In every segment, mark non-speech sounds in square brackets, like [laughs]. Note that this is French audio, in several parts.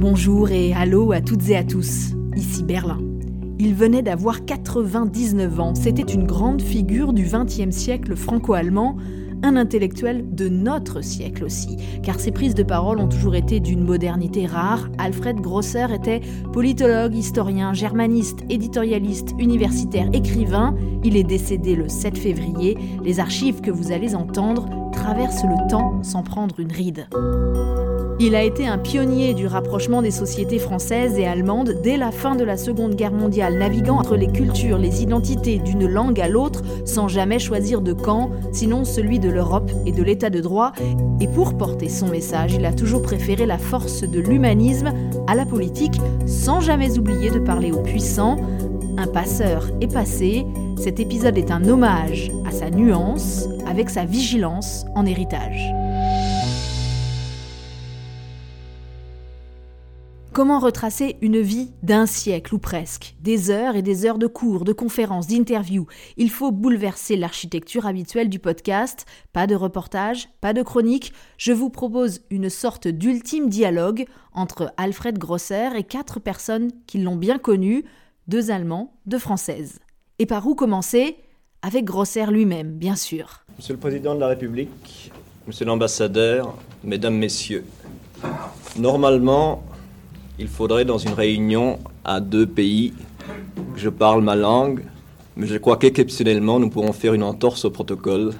Bonjour et allô à toutes et à tous, ici Berlin. Il venait d'avoir 99 ans, c'était une grande figure du XXe siècle franco-allemand, un intellectuel de notre siècle aussi, car ses prises de parole ont toujours été d'une modernité rare. Alfred Grosser était politologue, historien, germaniste, éditorialiste, universitaire, écrivain. Il est décédé le 7 février. Les archives que vous allez entendre traversent le temps sans prendre une ride. Il a été un pionnier du rapprochement des sociétés françaises et allemandes dès la fin de la Seconde Guerre mondiale, naviguant entre les cultures, les identités d'une langue à l'autre, sans jamais choisir de camp, sinon celui de l'Europe et de l'état de droit. Et pour porter son message, il a toujours préféré la force de l'humanisme à la politique, sans jamais oublier de parler aux puissants. Un passeur est passé, cet épisode est un hommage à sa nuance, avec sa vigilance en héritage. Comment retracer une vie d'un siècle ou presque? Des heures et des heures de cours, de conférences, d'interviews. Il faut bouleverser l'architecture habituelle du podcast. Pas de reportage, pas de chronique. Je vous propose une sorte d'ultime dialogue entre Alfred Grosser et quatre personnes qui l'ont bien connu, deux Allemands, deux Françaises. Et par où commencer? Avec Grosser lui-même, bien sûr. Monsieur le Président de la République, Monsieur l'Ambassadeur, Mesdames, Messieurs, normalement, il faudrait dans une réunion à deux pays que je parle ma langue, mais je crois qu'exceptionnellement nous pourrons faire une entorse au protocole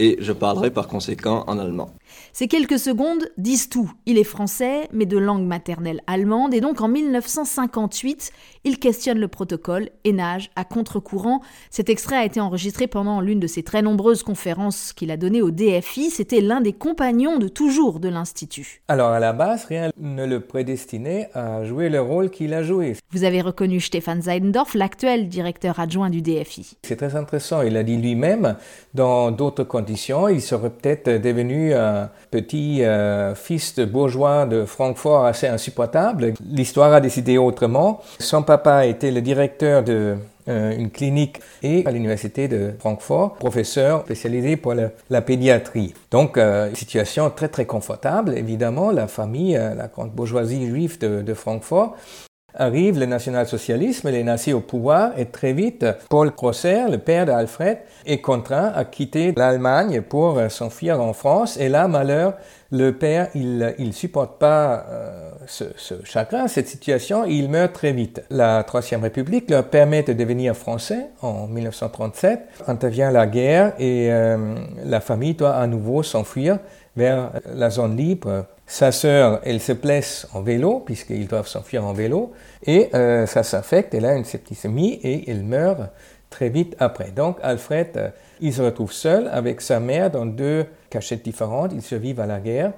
et je parlerai par conséquent en allemand. Ces quelques secondes disent tout. Il est français, mais de langue maternelle allemande, et donc en 1958, il questionne le protocole et nage à contre-courant. Cet extrait a été enregistré pendant l'une de ses très nombreuses conférences qu'il a données au DFI. C'était l'un des compagnons de toujours de l'Institut. Alors à la base, rien ne le prédestinait à jouer le rôle qu'il a joué. Vous avez reconnu Stefan Seidendorf, l'actuel directeur adjoint du DFI. C'est très intéressant. Il a dit lui-même, dans d'autres conditions, il serait peut-être devenu un petit euh, fils de bourgeois de Francfort assez insupportable. L'histoire a décidé autrement. Son papa était le directeur de euh, une clinique et à l'université de Francfort, professeur spécialisé pour la, pédiatrie. Donc, euh, situation très très confortable, évidemment, la famille, la grande bourgeoisie juive de, de Francfort arrive le national-socialisme, les nazis au pouvoir, et très vite, Paul Grosser, le père d'Alfred, est contraint à quitter l'Allemagne pour euh, s'enfuir en France. Et là, malheur, le père, il ne supporte pas euh, ce, chagrin, cette situation, et il meurt très vite. La Troisième République leur permet de devenir français en 1937. Intervient la guerre et euh, la famille doit à nouveau s'enfuir vers la zone libre sa sœur, elle se blesse en vélo, puisqu'ils doivent s'enfuir en vélo, et euh, ça s'infecte, elle a une septicémie et elle meurt très vite après. Donc Alfred, euh, il se retrouve seul avec sa mère dans deux cachettes différentes, ils survivent à la guerre,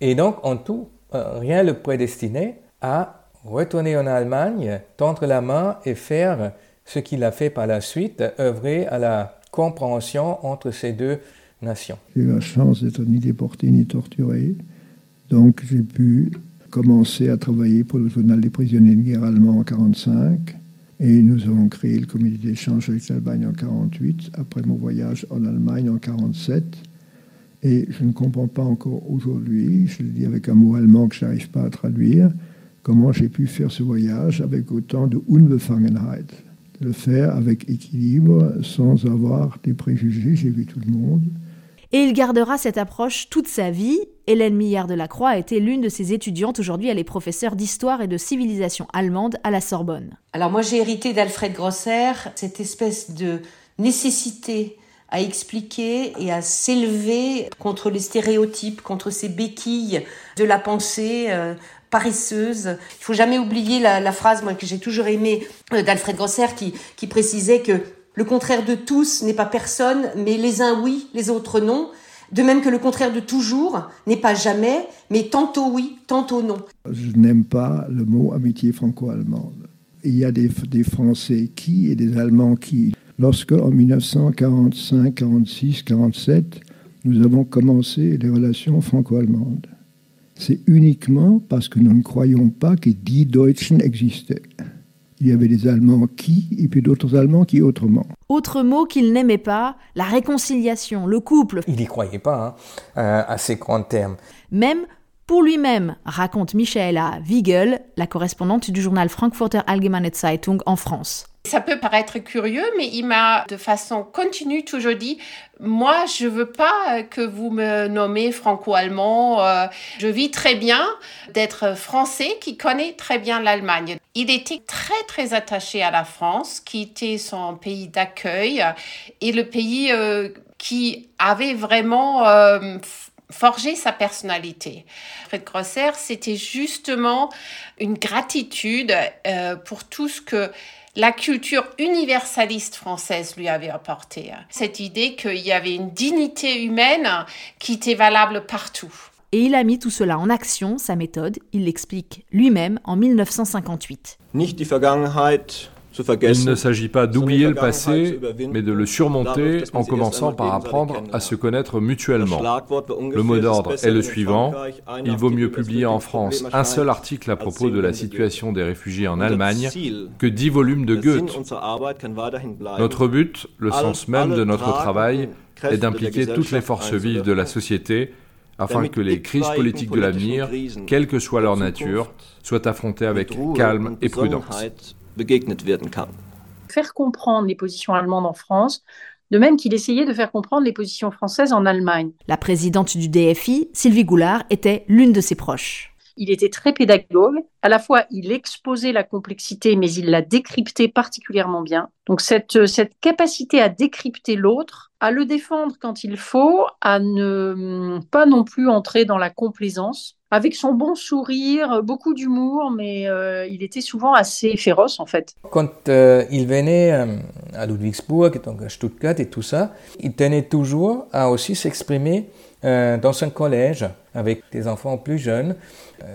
et donc en tout, euh, rien le prédestinait à retourner en Allemagne, tendre la main et faire ce qu'il a fait par la suite, œuvrer à la compréhension entre ces deux nations. J'ai eu la chance d'être ni déporté ni torturé. Donc j'ai pu commencer à travailler pour le journal des prisonniers de guerre allemand en 1945. Et nous avons créé le comité d'échange avec l'Allemagne en 1948, après mon voyage en Allemagne en 1947. Et je ne comprends pas encore aujourd'hui, je le dis avec un mot allemand que je n'arrive pas à traduire, comment j'ai pu faire ce voyage avec autant de Unbefangenheit. Le faire avec équilibre, sans avoir des préjugés, j'ai vu tout le monde. Et il gardera cette approche toute sa vie. Hélène Millard de la Croix a été l'une de ses étudiantes. Aujourd'hui, elle est professeure d'histoire et de civilisation allemande à la Sorbonne. Alors moi, j'ai hérité d'Alfred Grosser cette espèce de nécessité à expliquer et à s'élever contre les stéréotypes, contre ces béquilles de la pensée euh, paresseuse. Il faut jamais oublier la, phrase que j'ai toujours aimée euh, d'Alfred Grosser qui précisait que le contraire de tous n'est pas personne, mais les uns oui, les autres non. De même que le contraire de toujours n'est pas jamais, mais tantôt oui, tantôt non. Je n'aime pas le mot amitié franco-allemande. Il y a des, Français qui et des Allemands qui. Lorsque, en 1945, 46, 47, nous avons commencé les relations franco-allemandes, c'est uniquement parce que nous ne croyons pas que die Deutschen existaient il y avait des Allemands qui, et puis d'autres Allemands qui autrement. Autre mot qu'il n'aimait pas, la réconciliation, le couple. Il n'y croyait pas hein, euh, à ces grands termes. Même Pour lui-même, raconte Michaela Wiegel, la correspondante du journal Frankfurter Allgemeine Zeitung en France. Ça peut paraître curieux, mais il m'a de façon continue toujours dit, moi, je veux pas que vous me nommez franco-allemand. Euh, je vis très bien d'être français qui connaît très bien l'Allemagne. Il était très, très attaché à la France, qui était son pays d'accueil et le pays euh, qui avait vraiment euh, forger sa personnalité. Fred Grosser, c'était justement une gratitude pour tout ce que la culture universaliste française lui avait apporté. Cette idée qu'il y avait une dignité humaine qui était valable partout. Et il a mis tout cela en action, sa méthode, il l'explique lui-même en 1958. Nicht die Vergangenheit il ne s'agit pas d'oublier le passé, mais de le surmonter en commençant par apprendre à se connaître mutuellement. Le mot d'ordre est le suivant. Il vaut mieux publier en France un seul article à propos de la situation des réfugiés en Allemagne que dix volumes de Goethe. Notre but, le sens même de notre travail, est d'impliquer toutes les forces vives de la société afin que les crises politiques de l'avenir, quelle que soit leur nature, soient affrontées avec calme et prudence begegnet werden kann. Faire comprendre les positions allemandes en France, de même qu'il essayait de faire comprendre les positions françaises en Allemagne. La présidente du DFI, Sylvie Goulard, était l'une de ses proches. Il était très pédagogue. À la fois, il exposait la complexité, mais il la décryptait particulièrement bien. Donc, cette, cette capacité à décrypter l'autre, à le défendre quand il faut, à ne pas non plus entrer dans la complaisance, avec son bon sourire, beaucoup d'humour, mais euh, il était souvent assez féroce en fait. Quand euh, il venait euh, à Ludwigsburg, donc à Stuttgart et tout ça, il tenait toujours à aussi s'exprimer dans un collège avec des enfants plus jeunes,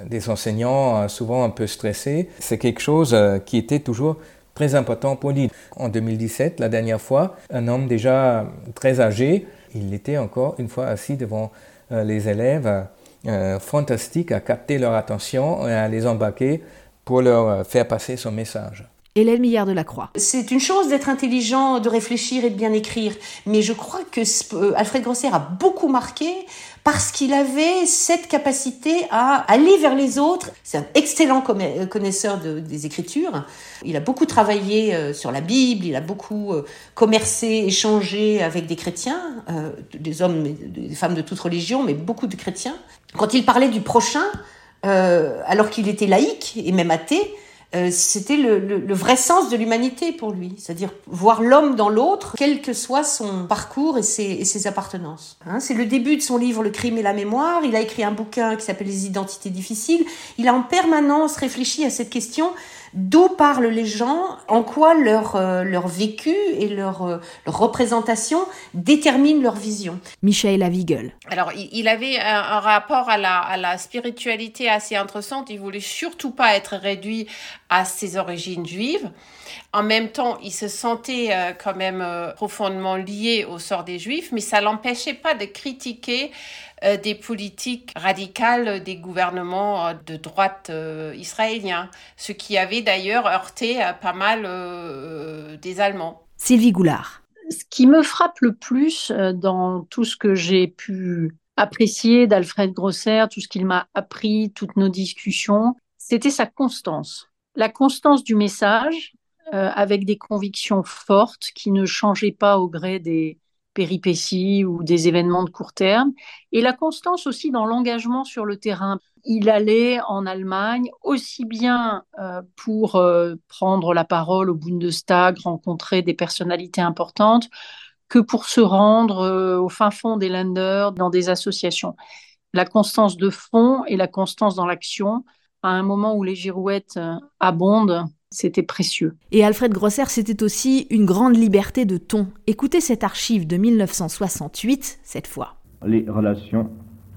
des enseignants souvent un peu stressés. C'est quelque chose qui était toujours très important pour lui. En 2017, la dernière fois, un homme déjà très âgé, il était encore une fois assis devant les élèves euh, fantastique à capter leur attention et à les embarquer pour leur euh, faire passer son message. Hélène Millard de la Croix. C'est une chose d'être intelligent, de réfléchir et de bien écrire, mais je crois que euh, Alfred Grosser a beaucoup marqué parce qu'il avait cette capacité à aller vers les autres. C'est un excellent connaisseur des Écritures. Il a beaucoup travaillé sur la Bible, il a beaucoup commercé, échangé avec des chrétiens, des hommes, des femmes de toute religion, mais beaucoup de chrétiens. Quand il parlait du prochain, euh, alors qu'il était laïque et même athée, euh, c'était le, vrai sens de l'humanité pour lui, c'est-à-dire voir l'homme dans l'autre, quel que soit son parcours et ses, appartenances. Hein, c'est le début de son livre Le crime et la mémoire. Il a écrit un bouquin qui s'appelle Les identités difficiles. Il a en permanence réfléchi à cette question d'où parlent les gens, en quoi leur, euh, leur vécu et leur, euh, leur, représentation déterminent leur vision. Michel Lavigel. Alors, il avait un, rapport à la, à la, spiritualité assez intéressante. Il voulait surtout pas être réduit à ses origines juives. En même temps, il se sentait euh, quand même profondément lié au sort des juifs, mais ça l'empêchait pas de critiquer euh, des politiques radicales des gouvernements euh, de droite euh, israéliens, ce qui avait d'ailleurs heurté pas mal des Allemands. Sylvie Goulard. Ce qui me frappe le plus dans tout ce que j'ai pu apprécier d'Alfred Grosser, tout ce qu'il m'a appris, toutes nos discussions, c'était sa constance. La constance du message, avec des convictions fortes qui ne changeaient pas au gré des, péripéties ou des événements de court terme, et la constance aussi dans l'engagement sur le terrain. Il allait en Allemagne aussi bien euh, pour euh, prendre la parole au Bundestag, rencontrer des personnalités importantes, que pour se rendre euh, au fin fond des Länder, dans des associations. La constance de fond et la constance dans l'action, à un moment où les girouettes abondent, c'était précieux. Et Alfred Grosser, c'était aussi une grande liberté de ton. Écoutez cette archive de 1968, cette fois. Les relations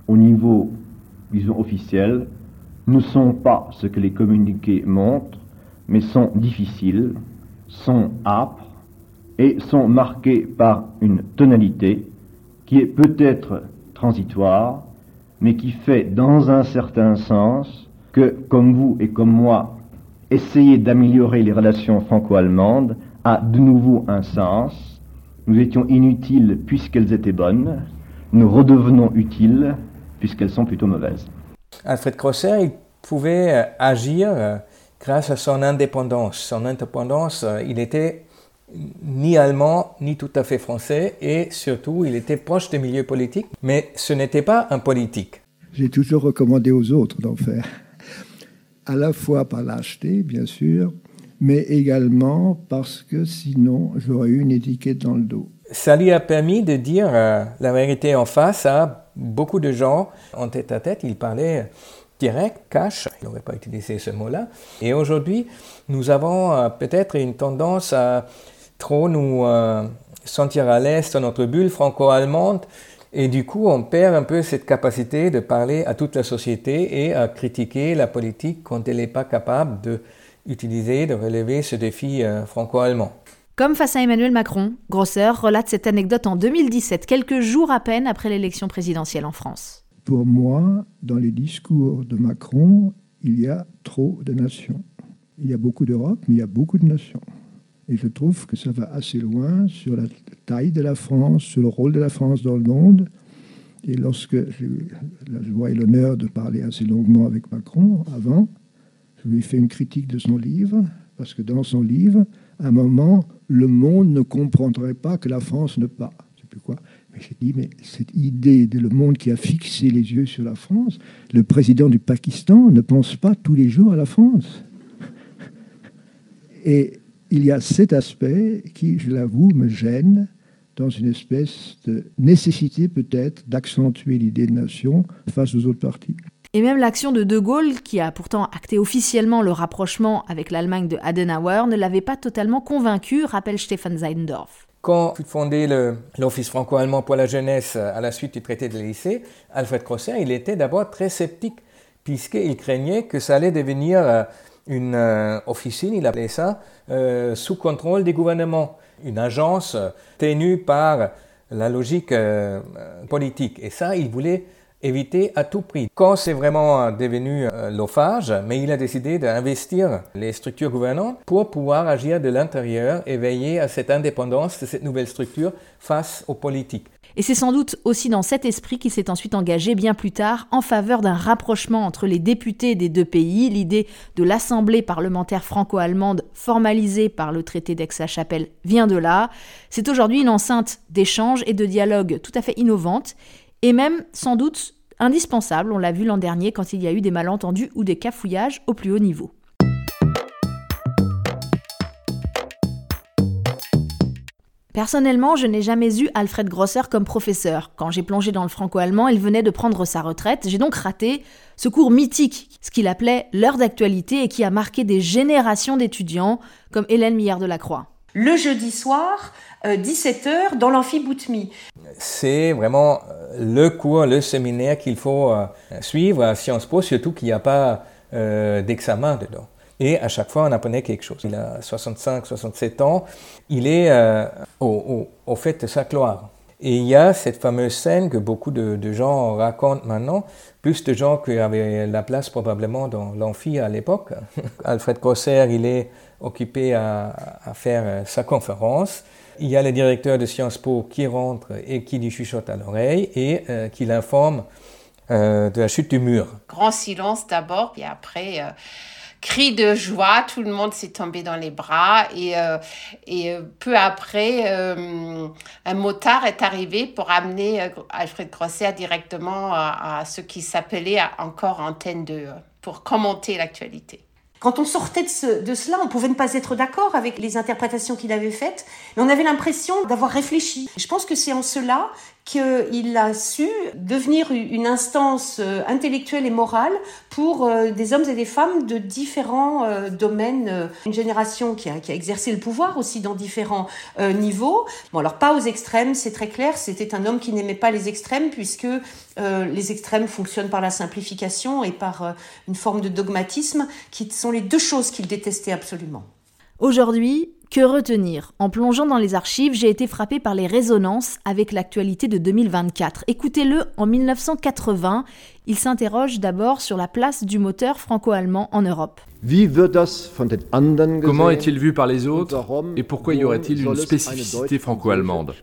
au niveau, disons, officiel, ne sont pas ce que les communiqués montrent, mais sont difficiles, sont âpres et sont marquées par une tonalité qui est peut-être transitoire, mais qui fait dans un certain sens que, comme vous et comme moi, essayer d'améliorer les relations franco-allemandes a de nouveau un sens. Nous étions inutiles puisqu'elles étaient bonnes, nous redevenons utiles puisqu'elles sont plutôt mauvaises. Alfred Crosser, il pouvait agir grâce à son indépendance. Son indépendance, il était ni allemand, ni tout à fait français, et surtout, il était proche des milieux politiques, mais ce n'était pas un politique. J'ai toujours recommandé aux autres d'en faire, à la fois par lâcheté, bien sûr, mais également parce que sinon, j'aurais eu une étiquette dans le dos. Ça lui a permis de dire euh, la vérité en face à beaucoup de gens en tête à tête. Il parlait direct, cash, il n'aurait pas utilisé ce mot-là. Et aujourd'hui, nous avons euh, peut-être une tendance à trop nous euh, sentir à l'aise dans notre bulle franco-allemande. Et du coup, on perd un peu cette capacité de parler à toute la société et à critiquer la politique quand elle n'est pas capable d'utiliser, de relever ce défi euh, franco-allemand. Comme face à Emmanuel Macron, Grosser relate cette anecdote en 2017, quelques jours à peine après l'élection présidentielle en France. Pour moi, dans les discours de Macron, il y a trop de nations. Il y a beaucoup d'Europe, mais il y a beaucoup de nations. Et je trouve que ça va assez loin sur la taille de la France, sur le rôle de la France dans le monde. Et lorsque j'ai eu la joie et l'honneur de parler assez longuement avec Macron avant, je lui ai fait une critique de son livre, parce que dans son livre, à un moment, le monde ne comprendrait pas que la France ne pas. Je sais plus quoi. Mais j'ai dit, mais cette idée de le monde qui a fixé les yeux sur la France, le président du Pakistan ne pense pas tous les jours à la France. Et il y a cet aspect qui, je l'avoue, me gêne dans une espèce de nécessité peut-être d'accentuer l'idée de nation face aux autres partis. Et même l'action de De Gaulle, qui a pourtant acté officiellement le rapprochement avec l'Allemagne de Adenauer, ne l'avait pas totalement convaincu, rappelle Stefan Seidendorf. Quand fut fondé l'Office franco-allemand pour la jeunesse à la suite du traité de lycée, Alfred Crosser, il était d'abord très sceptique, puisqu'il craignait que ça allait devenir euh, une euh, officine, il appelait ça, euh, sous contrôle des gouvernements, une agence tenue par la logique euh, politique. Et ça, il voulait éviter à tout prix. Quand c'est vraiment devenu l'OFAGE, mais il a décidé d'investir les structures gouvernantes pour pouvoir agir de l'intérieur et veiller à cette indépendance de cette nouvelle structure face aux politiques. Et c'est sans doute aussi dans cet esprit qu'il s'est ensuite engagé bien plus tard en faveur d'un rapprochement entre les députés des deux pays. L'idée de l'Assemblée parlementaire franco-allemande formalisée par le traité d'Aix-la-Chapelle vient de là. C'est aujourd'hui une enceinte d'échanges et de dialogue tout à fait innovante et même sans doute indispensable, on l'a vu l'an dernier quand il y a eu des malentendus ou des cafouillages au plus haut niveau. Personnellement, je n'ai jamais eu Alfred Grosser comme professeur. Quand j'ai plongé dans le franco-allemand, il venait de prendre sa retraite. J'ai donc raté ce cours mythique, ce qu'il appelait l'heure d'actualité et qui a marqué des générations d'étudiants comme Hélène Millard de la Croix. Le jeudi soir, 17h, euh, dans l'amphiboutmi. C'est vraiment euh, le cours, le séminaire qu'il faut euh, suivre à Sciences Po, surtout qu'il n'y a pas d'examen dedans. Et à chaque fois, on apprenait quelque chose. Il a 65, 67 ans. Il est euh, au, fait de sa gloire. Et il y a cette fameuse scène que beaucoup de, gens racontent maintenant, plus de gens qui avaient la place probablement dans l'amphi à l'époque. [laughs] Alfred Grosser, il est occupé à, faire euh, sa conférence. Il y a le directeur de Sciences Po qui rentre et qui lui chuchote à l'oreille et euh, qui l'informe de la chute du mur. Grand silence d'abord, puis après cri de joie, tout le monde s'est tombé dans les bras et, euh, et euh, peu après, euh, un motard est arrivé pour amener Alfred Grosser directement à, ce qui s'appelait encore Antenne 2 pour commenter l'actualité. Quand on sortait de, de, cela, on pouvait ne pas être d'accord avec les interprétations qu'il avait faites, mais on avait l'impression d'avoir réfléchi. Je pense que c'est en cela qu'il a su devenir une instance euh, intellectuelle et morale pour euh, des hommes et des femmes de différents euh, domaines. Une génération qui a, qui a, exercé le pouvoir aussi dans différents niveaux. Bon, alors pas aux extrêmes, c'est très clair. C'était un homme qui n'aimait pas les extrêmes puisque les extrêmes fonctionnent par la simplification et par une forme de dogmatisme qui sont les deux choses qu'il détestait absolument. Aujourd'hui, que retenir? En plongeant dans les archives, j'ai été frappé par les résonances avec l'actualité de 2024. Écoutez-le, en 1980, il s'interroge d'abord sur la place du moteur franco-allemand en Europe. Comment est-il vu par les autres? Et pourquoi y aurait-il une spécificité franco-allemande?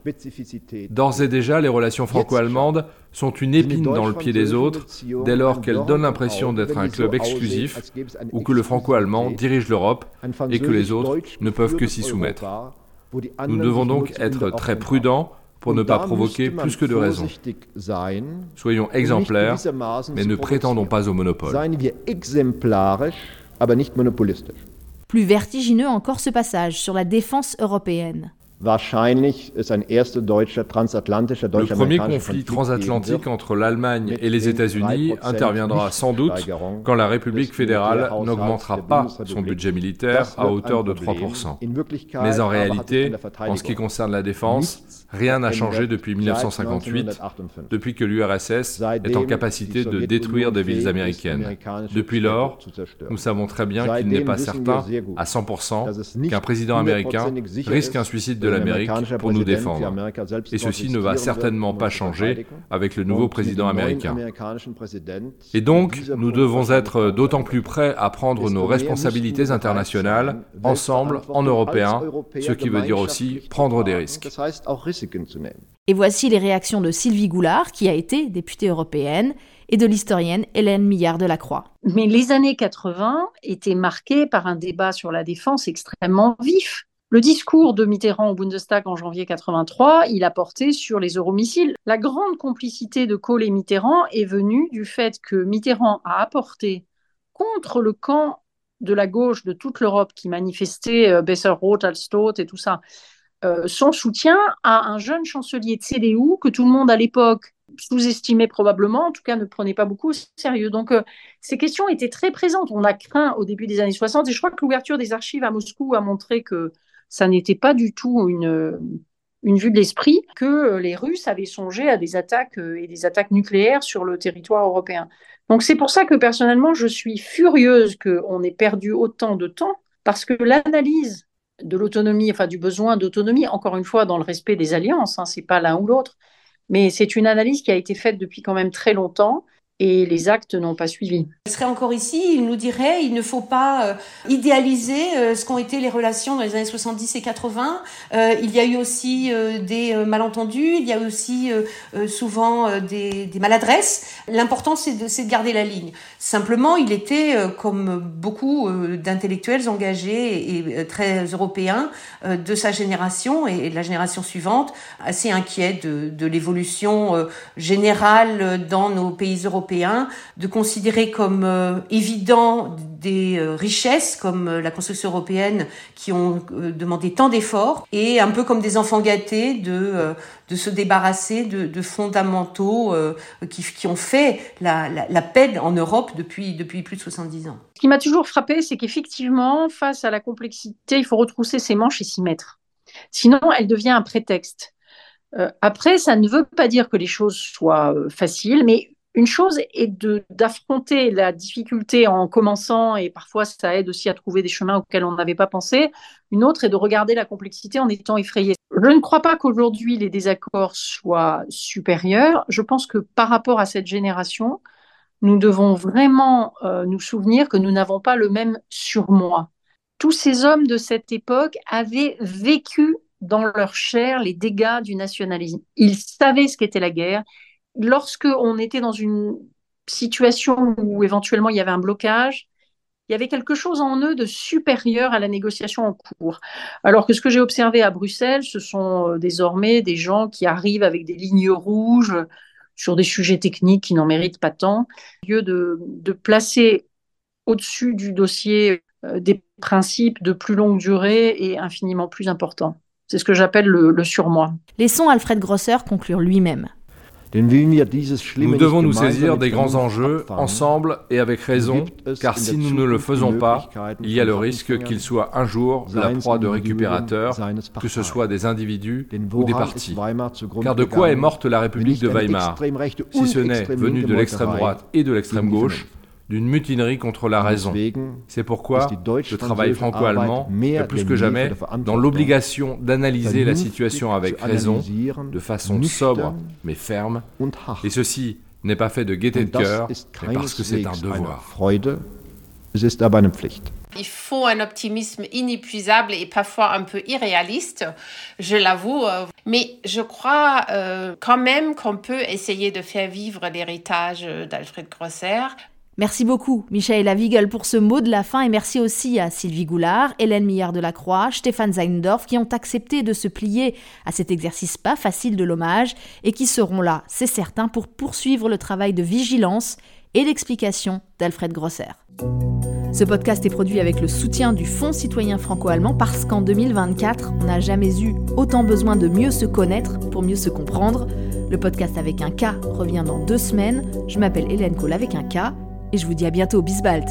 D'ores et déjà, les relations franco-allemandes sont une épine dans le pied des autres dès lors qu'elles donnent l'impression d'être un club exclusif ou que le franco-allemand dirige l'Europe et que les autres ne peuvent que s'y soumettre. Nous devons donc être très prudents pour ne pas provoquer plus que de raisons. Soyons exemplaires, mais ne prétendons pas au monopole. Plus vertigineux encore ce passage sur la défense européenne. Le premier conflit transatlantique entre l'Allemagne et les États-Unis interviendra sans doute quand la République fédérale n'augmentera pas son budget militaire à hauteur de 3%. Mais en réalité, en ce qui concerne la défense, rien n'a changé depuis 1958, depuis que l'URSS est en capacité de détruire des villes américaines. Depuis lors, nous savons très bien qu'il n'est pas certain à 100% qu'un président américain risque un suicide de de l'Amérique pour nous défendre. Et ceci ne va certainement pas changer avec le nouveau président américain. Et donc, nous devons être d'autant plus prêts à prendre nos responsabilités internationales ensemble, en Européens, ce qui veut dire aussi prendre des risques. Et voici les réactions de Sylvie Goulard, qui a été députée européenne, et de l'historienne Hélène Millard de la Croix. Mais les années 80 étaient marquées par un débat sur la défense extrêmement vif. Le discours de Mitterrand au Bundestag en janvier 83, il a porté sur les euromissiles. La grande complicité de Kohl et Mitterrand est venue du fait que Mitterrand a apporté contre le camp de la gauche de toute l'Europe qui manifestait euh, Besser-Roth, Alstot et tout ça, euh, son soutien à un jeune chancelier de CDU que tout le monde à l'époque sous-estimait probablement, en tout cas ne prenait pas beaucoup au sérieux. Donc euh, ces questions étaient très présentes. On a craint au début des années 60, et je crois que l'ouverture des archives à Moscou a montré que ça n'était pas du tout une, une vue de l'esprit que euh, les Russes avaient songé à des attaques euh, et des attaques nucléaires sur le territoire européen. Donc c'est pour ça que personnellement, je suis furieuse qu'on ait perdu autant de temps, parce que l'analyse de l'autonomie, enfin du besoin d'autonomie, encore une fois dans le respect des alliances, hein, c'est pas l'un ou l'autre, mais c'est une analyse qui a été faite depuis quand même très longtemps et les actes n'ont pas suivi. Il serait encore ici, il nous dirait il ne faut pas euh, idéaliser euh, ce qu'ont été les relations dans les années 70 et 80. Euh, il y a eu aussi des malentendus, il y a aussi souvent des, maladresses. L'important c'est de, de, garder la ligne. Simplement, il était, comme beaucoup d'intellectuels engagés et très européens de sa génération et de la génération suivante, assez inquiet de l'évolution générale dans nos pays européens de considérer comme euh, évident des euh, richesses comme euh, la construction européenne qui ont demandé tant d'efforts et un peu comme des enfants gâtés de, de se débarrasser de, fondamentaux qui, qui, ont fait la, la, paix en Europe depuis, depuis plus de 70 ans. Ce qui m'a toujours frappé, c'est qu'effectivement, face à la complexité, il faut retrousser ses manches et s'y mettre. Sinon, elle devient un prétexte. après, ça ne veut pas dire que les choses soient faciles, mais une chose est d'affronter la difficulté en commençant, et parfois ça aide aussi à trouver des chemins auxquels on n'avait pas pensé. Une autre est de regarder la complexité en étant effrayé. Je ne crois pas qu'aujourd'hui les désaccords soient supérieurs. Je pense que par rapport à cette génération, nous devons vraiment euh, nous souvenir que nous n'avons pas le même surmoi. Tous ces hommes de cette époque avaient vécu dans leur chair les dégâts du nationalisme. Ils savaient ce qu'était la guerre, lorsque on était dans une situation où éventuellement il y avait un blocage, il y avait quelque chose en eux de supérieur à la négociation en cours. Alors que ce que j'ai observé à Bruxelles, ce sont euh, désormais des gens qui arrivent avec des lignes rouges sur des sujets techniques qui n'en méritent pas tant, lieu de, placer au-dessus du dossier euh, des principes de plus longue durée et infiniment plus importants. C'est ce que j'appelle le, le surmoi. Laissons Alfred Grosser conclure lui-même. Nous devons nous saisir des grands enjeux ensemble et avec raison, car si nous ne le faisons pas, il y a le risque qu'il soit un jour la proie de récupérateurs, que ce soit des individus ou des partis. Car de quoi est morte la République de Weimar Si ce n'est venu de l'extrême droite et de l'extrême gauche, d'une mutinerie contre la raison. C'est pourquoi le travail franco-allemand est plus que jamais dans l'obligation d'analyser la situation avec raison, de façon sobre mais ferme, et ceci n'est pas fait de gaieté de cœur, mais parce que c'est un devoir. Il faut un optimisme inépuisable et parfois un peu irréaliste, je l'avoue. Euh, mais je crois euh, quand même qu'on peut essayer de faire vivre l'héritage d'Alfred Grosser. Merci beaucoup, Michaela Wiegel, pour ce mot de la fin et merci aussi à Sylvie Goulard, Hélène Millard de la Croix, Stéphane Zeindorf qui ont accepté de se plier à cet exercice pas facile de l'hommage et qui seront là, c'est certain, pour poursuivre le travail de vigilance et d'explication d'Alfred Grosser. Ce podcast est produit avec le soutien du Fonds citoyen franco-allemand parce qu'en 2024, on n'a jamais eu autant besoin de mieux se connaître pour mieux se comprendre. Le podcast avec un K revient dans deux semaines. Je m'appelle Hélène Cole avec un K et je vous dis à bientôt, Bisbalt.